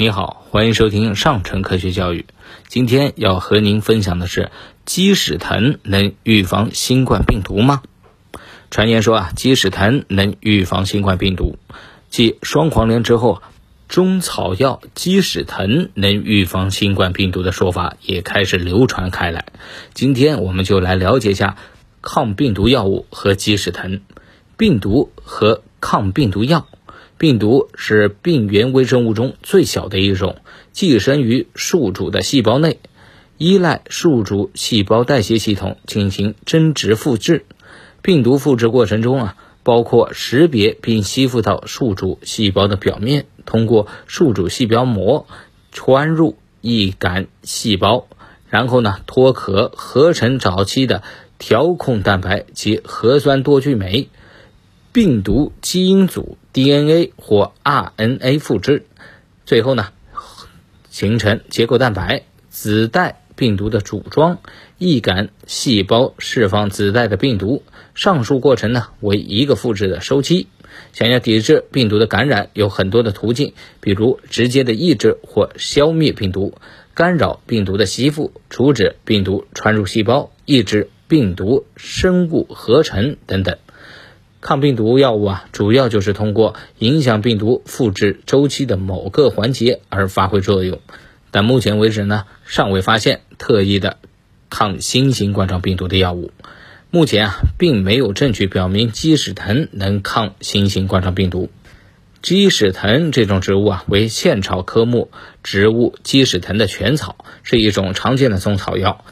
你好，欢迎收听上城科学教育。今天要和您分享的是，鸡屎藤能预防新冠病毒吗？传言说啊，鸡屎藤能预防新冠病毒。继双黄连之后，中草药鸡屎藤能预防新冠病毒的说法也开始流传开来。今天我们就来了解一下抗病毒药物和鸡屎藤，病毒和抗病毒药。病毒是病原微生物中最小的一种，寄生于宿主的细胞内，依赖宿主细胞代谢系统进行增殖复制。病毒复制过程中啊，包括识别并吸附到宿主细胞的表面，通过宿主细胞膜穿入易感细胞，然后呢脱壳合成早期的调控蛋白及核酸多聚酶。病毒基因组 DNA 或 RNA 复制，最后呢形成结构蛋白，子代病毒的组装，易感细胞释放子代的病毒。上述过程呢为一个复制的周期。想要抵制病毒的感染，有很多的途径，比如直接的抑制或消灭病毒，干扰病毒的吸附，阻止病毒传入细胞，抑制病毒生物合成等等。抗病毒药物啊，主要就是通过影响病毒复制周期的某个环节而发挥作用，但目前为止呢，尚未发现特异的抗新型冠状病毒的药物。目前啊，并没有证据表明鸡屎藤能抗新型冠状病毒。鸡屎藤这种植物啊，为茜草科目植物鸡屎藤的全草，是一种常见的中草药。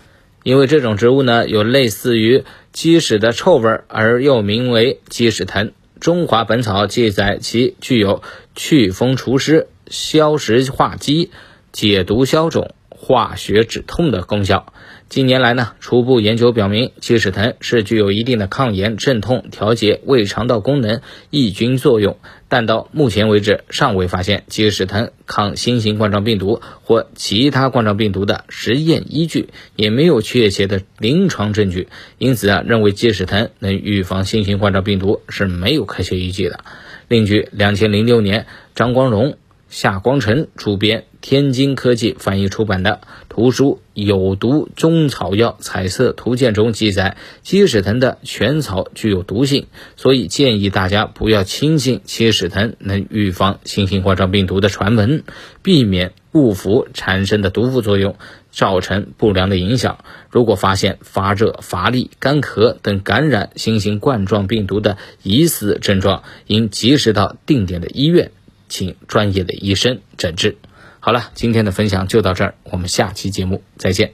因为这种植物呢，有类似于鸡屎的臭味，而又名为鸡屎藤。中华本草记载其具有祛风除湿、消食化积、解毒消肿。化学止痛的功效。近年来呢，初步研究表明，鸡屎藤是具有一定的抗炎、镇痛、调节胃肠道功能、抑菌作用。但到目前为止，尚未发现鸡屎藤抗新型冠状病毒或其他冠状病毒的实验依据，也没有确切的临床证据。因此啊，认为鸡屎藤能预防新型冠状病毒是没有科学依据的。另据两千零六年张光荣。夏光成主编，天津科技翻译出版的图书《有毒中草药彩色图鉴》中记载，鸡屎藤的全草具有毒性，所以建议大家不要轻信鸡屎藤能预防新型冠状病毒的传闻，避免误服产生的毒副作用，造成不良的影响。如果发现发热、乏力、干咳等感染新型冠状病毒的疑似症状，应及时到定点的医院。请专业的医生诊治。好了，今天的分享就到这儿，我们下期节目再见。